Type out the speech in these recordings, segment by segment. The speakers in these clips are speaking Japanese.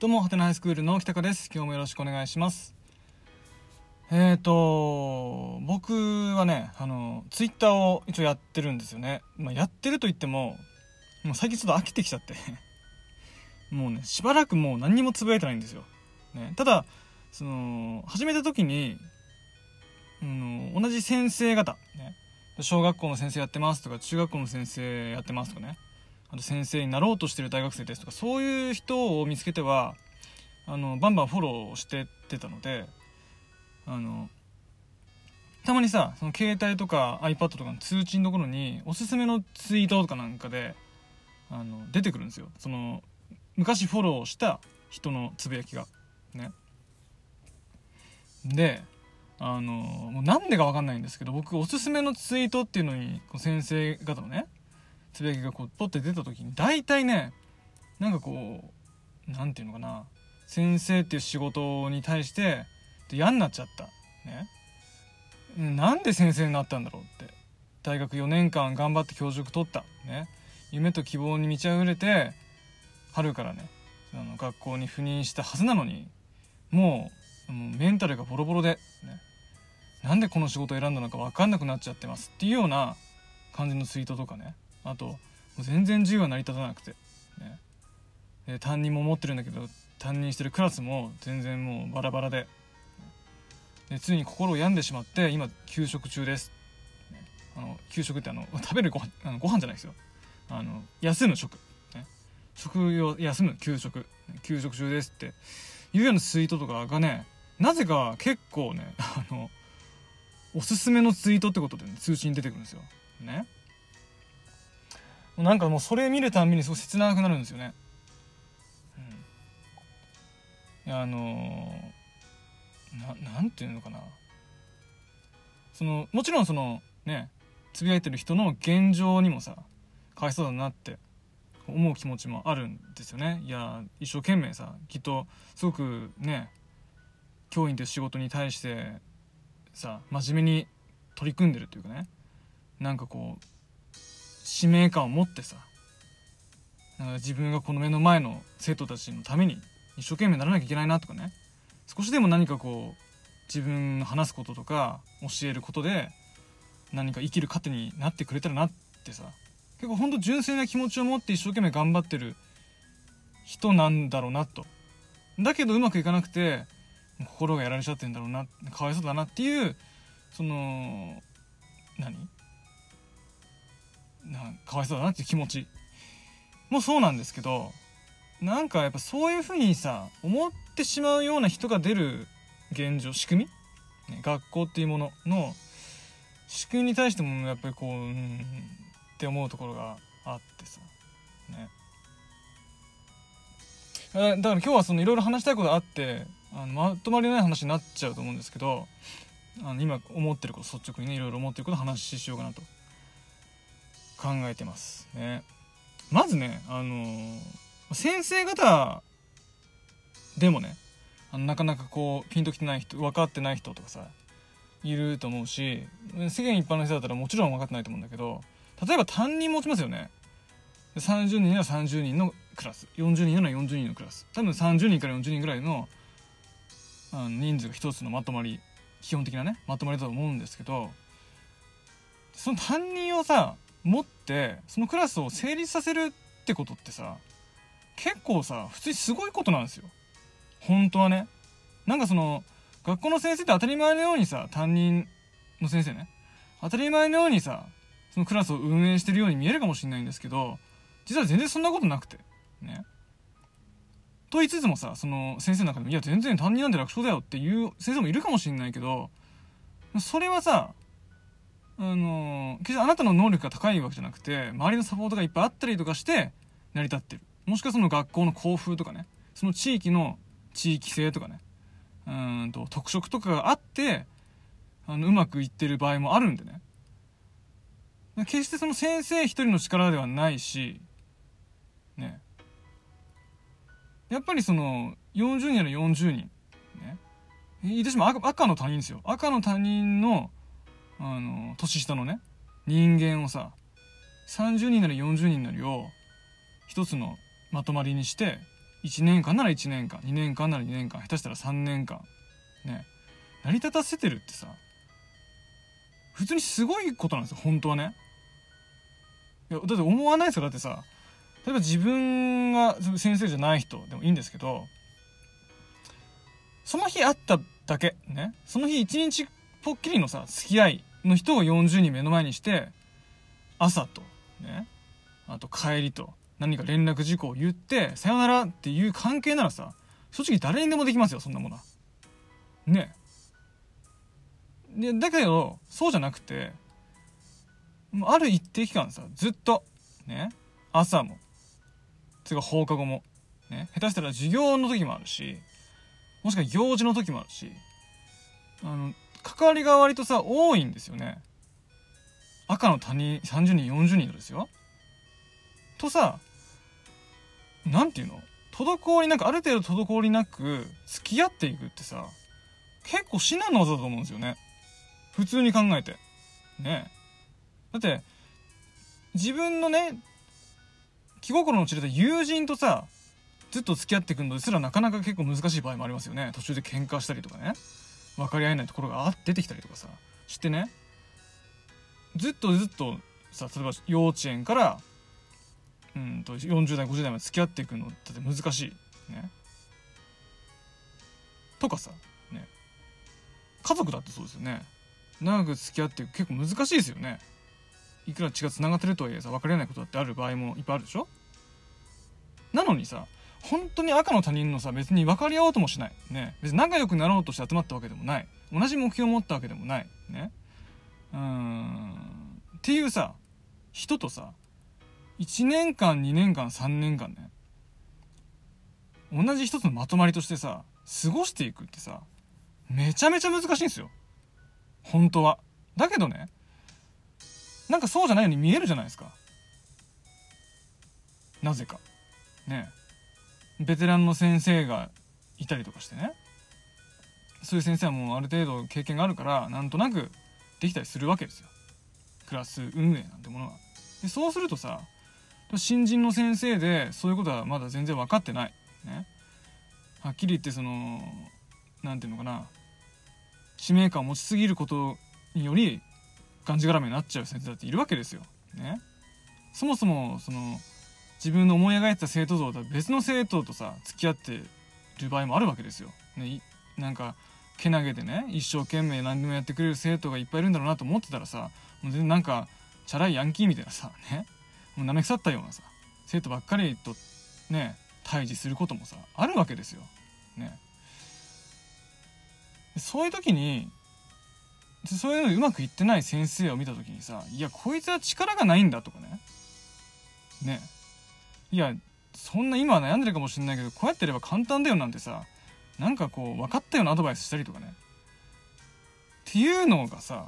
どうも、はてなハイスクールの北川です。今日もよろしくお願いします。えーと、僕はね、あの、ツイッターを一応やってるんですよね。まあ、やってると言っても、もう最近ちょっと飽きてきちゃって もうね、しばらくもう何にもつぶやいてないんですよ。ね、ただ、その、始めた時に、うん、同じ先生方、ね、小学校の先生やってますとか、中学校の先生やってますとかね、あと先生になろうとしてる大学生ですとかそういう人を見つけてはあのバンバンフォローしてってたのであのたまにさその携帯とか iPad とかの通知のところにおすすめのツイートとかなんかであの出てくるんですよ。その昔フォローした人のつぶやきが。ね。であのもうなんでか分かんないんですけど僕おすすめのツイートっていうのに先生方のねつぶやきがこうポッて出た時に大体ねなんかこう何て言うのかな先生っていう仕事に対して嫌になっちゃった。ね。なんで先生になったんだろうって。大学4年間頑張って教職取った。ね。夢と希望に満ち溢れて春からねあの学校に赴任したはずなのにもうメンタルがボロボロで、ね、なんでこの仕事を選んだのか分かんなくなっちゃってますっていうような感じのツイートとかね。あともう全然授業が成り立たなくて、ね、で担任も持ってるんだけど担任してるクラスも全然もうバラバラで。でついに心を病んでしまって今休職中です、あの給食ってあの食べるご飯あのご飯じゃないですよ。あの休む食、ね、食を休む給食休職中ですって。いうようなツイートとかがねなぜか結構ねあのおすすめのツイートってことで、ね、通知に出てくるんですよ。ね。なんかもうそれ見るたんびにすごい切なくなるんですよね。うん、あのー、ななんていうのかな。そのもちろんそのねつぶやいてる人の現状にもさかわいそうだなって思う気持ちもあるんですよね。いや一生懸命さきっとすごくね教員という仕事に対してさ真面目に取り組んでるというかね。なんかこう使命感を持ってさ自分がこの目の前の生徒たちのために一生懸命ならなきゃいけないなとかね。少しでも何かこう自分の話すこととか教えることで何か生きる糧になってくれたらなってさ。結構ほんと純粋な気持ちを持って一生懸命頑張ってる人なんだろうなと。だけどうまくいかなくて心がやられちゃってんだろうなかわいそうだなっていうその何？なんかかわいそうだなっていう気持ちもそうなんですけどなんかやっぱそういうふうにさ思ってしまうような人が出る現状仕組み、ね、学校っていうものの仕組みに対してもやっぱりこううんって思うところがあってさ。ね。だから今日はそのいろいろ話したいことがあってあのまとまりのない話になっちゃうと思うんですけどあの今思ってること率直にねいろいろ思ってること話ししようかなと。考えてますね。まずね、あのー、先生方でもね、あのなかなかこう、ピンときてない人、分かってない人とかさ、いると思うし、世間一般の人だったらもちろん分かってないと思うんだけど、例えば担任持ちますよね。30人なら30人のクラス、40人なら40人のクラス。多分30人から40人ぐらいのあの人数が一つのまとまり、基本的なね、まとまりだと思うんですけど、その担任をさ、持ってそのクラスを成立させるってことってさ結構さ普通にすごいことなんですよ。本当はね。なんかその学校の先生って当たり前のようにさ担任の先生ね。当たり前のようにさそのクラスを運営してるように見えるかもしれないんですけど実は全然そんなことなくて。ね。と言いつつもさその先生の中でもいや全然担任なんて楽勝だよっていう先生もいるかもしれないけどそれはさあの決してあなたの能力が高いわけじゃなくて周りのサポートがいっぱいあったりとかして成り立ってる。もしくはその学校の校風とかね。その地域の地域性とかね。うんと特色とかがあってあのうまくいってる場合もあるんでね。決してその先生一人の力ではないしね。やっぱりその40人やら40人ね。言ってしまう赤の他人ですよ。赤の他人のあの年下のね人間をさ30人なり40人なりを一つのまとまりにして1年間なら1年間2年間なら2年間下手したら3年間ね成り立たせてるってさ普通にすごいことなんですよ本当はね。いやだって思わないですよだってさ例えば自分が先生じゃない人でもいいんですけどその日会っただけねその日一日ぽっきりのさ付き合いの人を40人目の前にして朝とねあと帰りと何か連絡事項を言ってさよならっていう関係ならさ正直誰にでもできますよそんなものは。ね。でだけどそうじゃなくてある一定期間さずっとね朝もそれか放課後もね下手したら授業の時もあるしもしくは行事の時もあるしあの関わりが割とさ多いんですよね。赤の他人30人40人ですよ。とさ何て言うの？滞りなくある程度滞りなく付き合っていくってさ結構至難の技だと思うんですよね。普通に考えて。ね。だって自分のね気心の知れた友人とさずっと付き合っていくのですらなかなか結構難しい場合もありますよね。途中で喧嘩したりとかね。分かり合えないところが出てきたりとかさしてね。ずっとずっとさ例えば幼稚園からうんと40代50代まで付き合っていくのだって難しい。ね。とかさ。ね。家族だってそうですよね。長く付き合っていく結構難しいですよね。いくら血がつながってるとはいえさ分かり合えないことだってある場合もいっぱいあるでしょ？なのにさ本当に赤の他人のさ別に分かり合おうともしない。ね。別に仲良くなろうとして集まったわけでもない。同じ目標を持ったわけでもない。ね。うん。っていうさ人とさ1年間2年間3年間ね。同じ一つのまとまりとしてさ過ごしていくってさめちゃめちゃ難しいんですよ。本当は。だけどねなんかそうじゃないように見えるじゃないですか。なぜか。ね。ベテランの先生がいたりとかしてね。そういう先生はもうある程度経験があるからなんとなくできたりするわけですよ。クラス運営なんてものは。でそうするとさ新人の先生でそういうことはまだ全然分かってない。ね。はっきり言ってその何て言うのかな。使命感を持ちすぎることによりがんじがらめになっちゃう先生だっているわけですよ。ね、そもそもその自分の思い描いてた生徒像とは別の生徒とさ付き合ってる場合もあるわけですよ。ね、なんかけなげでね一生懸命何でもやってくれる生徒がいっぱいいるんだろうなと思ってたらさもう全然なんかチャラいヤンキーみたいなさねもう舐め腐ったようなさ生徒ばっかりとね対峙することもさあるわけですよ。ね。そういう時にそういうのうまくいってない先生を見た時にさいやこいつは力がないんだとかねねいやそんな今は悩んでるかもしんないけどこうやってれば簡単だよなんてさなんかこう分かったようなアドバイスしたりとかね。っていうのがさ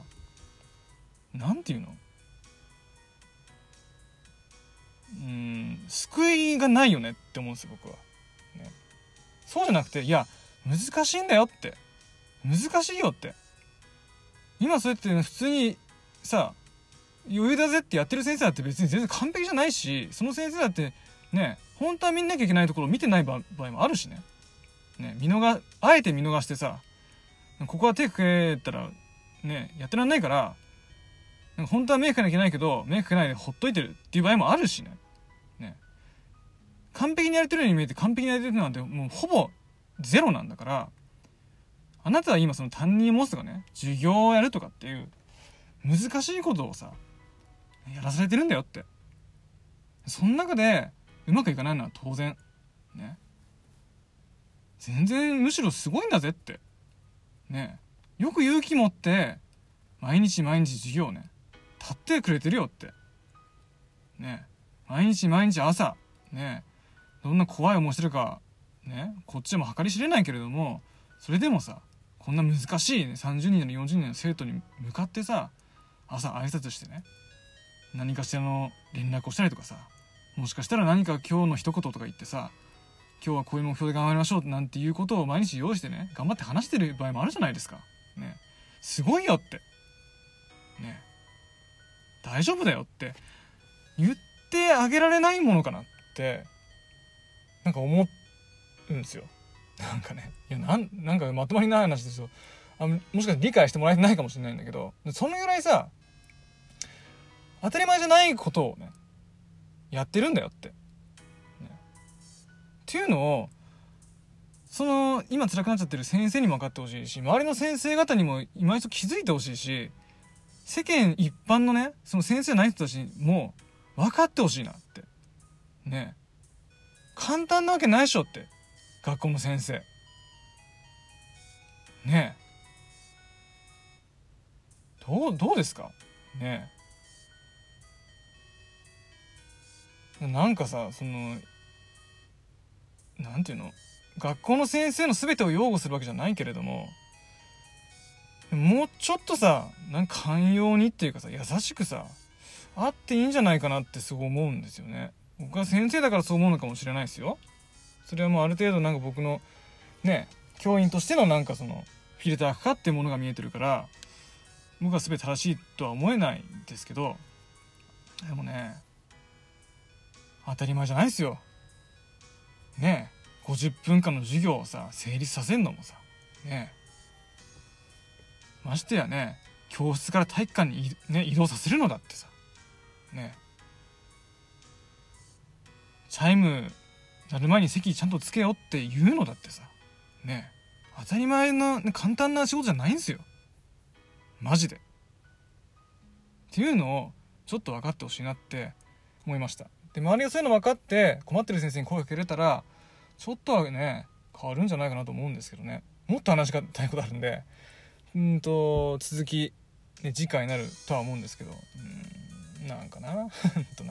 何て言うの？うん救いがないよねって思うんですよ僕は、ね、そうじゃなくていや難しいんだよって。難しいよって。今そうやって、普通にさ余裕だぜってやってる先生だって別に全然完璧じゃないしその先生だってね本当は見なきゃいけないところを見てない場合もあるしね。ね見逃あえて見逃してさここは手かけたらねやってらんないからなんか本当は目かけなきゃいけないけど目かけないでほっといてるっていう場合もあるしね。ね。完璧にやれてるように見えて完璧にやれてるなんてもうほぼゼロなんだからあなたは今その担任を持つとかね授業をやるとかっていう難しいことをさやらされてるんだよって。その中でうまくいかないのは当然。ね。全然むしろすごいんだぜって。ね。よく勇気持って毎日毎日授業ね。立ってくれてるよって。ね。毎日毎日朝ね。どんな怖い思いしてるかね。こっちも計り知れないけれどもそれでもさこんな難しい、ね、30人の40人の生徒に向かってさ朝挨拶してね。何かしらの連絡をしたりとかさ。もしかしたら何か今日の一言とか言ってさ今日はこういう目標で頑張りましょうなんていうことを毎日用意してね頑張って話してる場合もあるじゃないですか。ね。すごいよって。ね。大丈夫だよって。言ってあげられないものかなってなんか思うんですよ。なんかね。いやなんなんかまとまりない話ですよ。あもしかしたら理解してもらえてないかもしれないんだけどそのぐらいさ当たり前じゃないことをねやってるんだよって。ね、っていうのをその今辛くなっちゃってる先生にも分かってほしいし周りの先生方にも今一度気づいてほしいし世間一般のねその先生ない人たちにも分かってほしいなって。ね。簡単なわけないでしょって。学校の先生。ね。どうどうですか？ね。えなんかさそのなんていうの？学校の先生の全てを擁護するわけじゃないけれどももうちょっとさなんか寛容にっていうかさ優しくさあっていいんじゃないかなってすごい思うんですよね。僕は先生だからそう思うのかもしれないですよ。それはもうある程度なんか僕のね教員としてのなんかそのフィルターかかってものが見えてるから僕は全て正しいとは思えないんですけどでもね当たり前じゃないですよ。ねえ50分間の授業をさ成立させんのもさ。ねえ。ましてやね教室から体育館に、ね、移動させるのだってさ。ねチャイム鳴る前に席ちゃんとつけよって言うのだってさ。ね当たり前の、ね、簡単な仕事じゃないんですよ。マジで。っていうのをちょっと分かってほしいなって思いました。で周りがそういうの分かって困ってる先生に声かけれたらちょっとはね変わるんじゃないかなと思うんですけどね。もっと話したいことあるんでうんと続き、ね、次回になるとは思うんですけど。うんなんかな。とな。